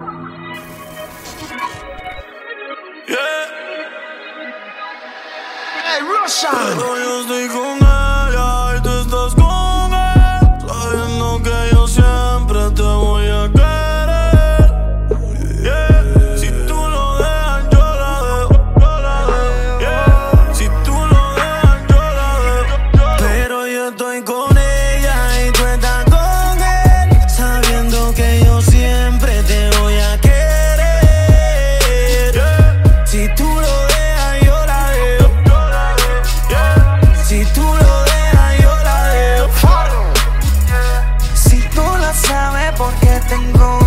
Yeah. Hey, Russia. sé por qué tengo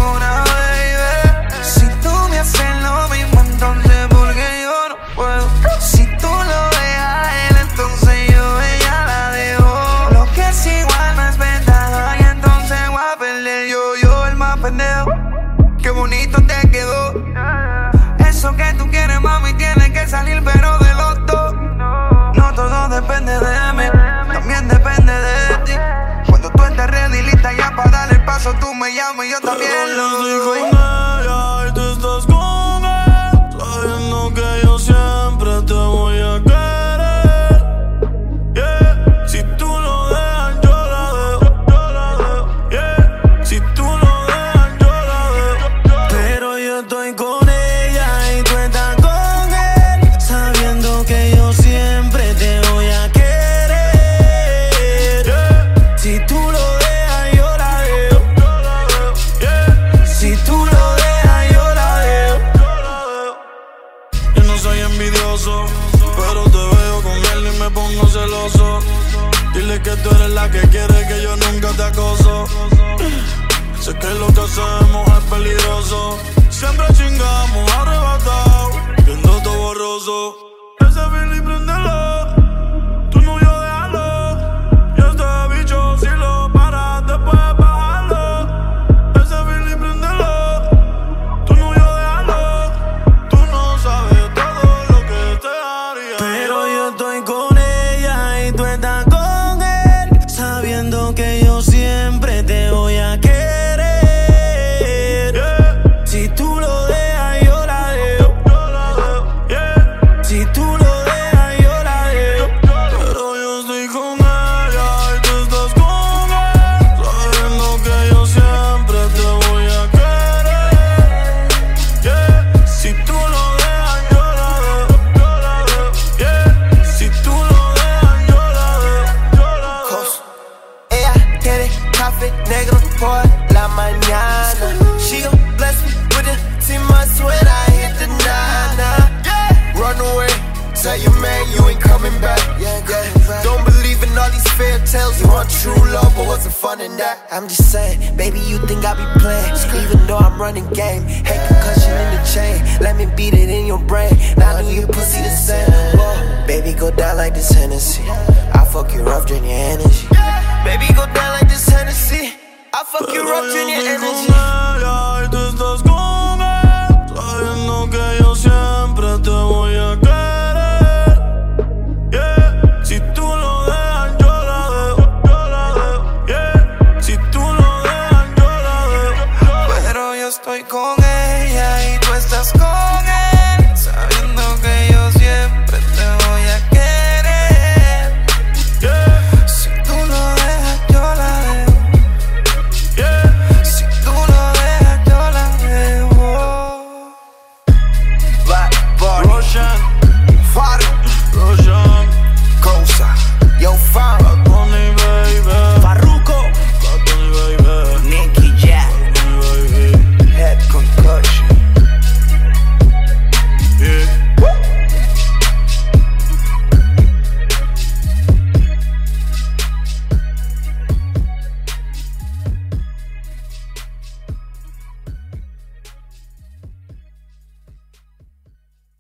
llamo y yo también lo doy. Dile que tú eres la que quiere que yo nunca te acoso. Sé que lo que hacemos es peligroso. que yo sí tells you want true love, but what's the fun in that? I'm just saying, baby, you think I be playing, even though I'm running game. Hey, concussion in the chain, let me beat it in your brain. Now do you pussy the same? Whoa, baby, go down like this Hennessy. I fuck you rough, drain your energy.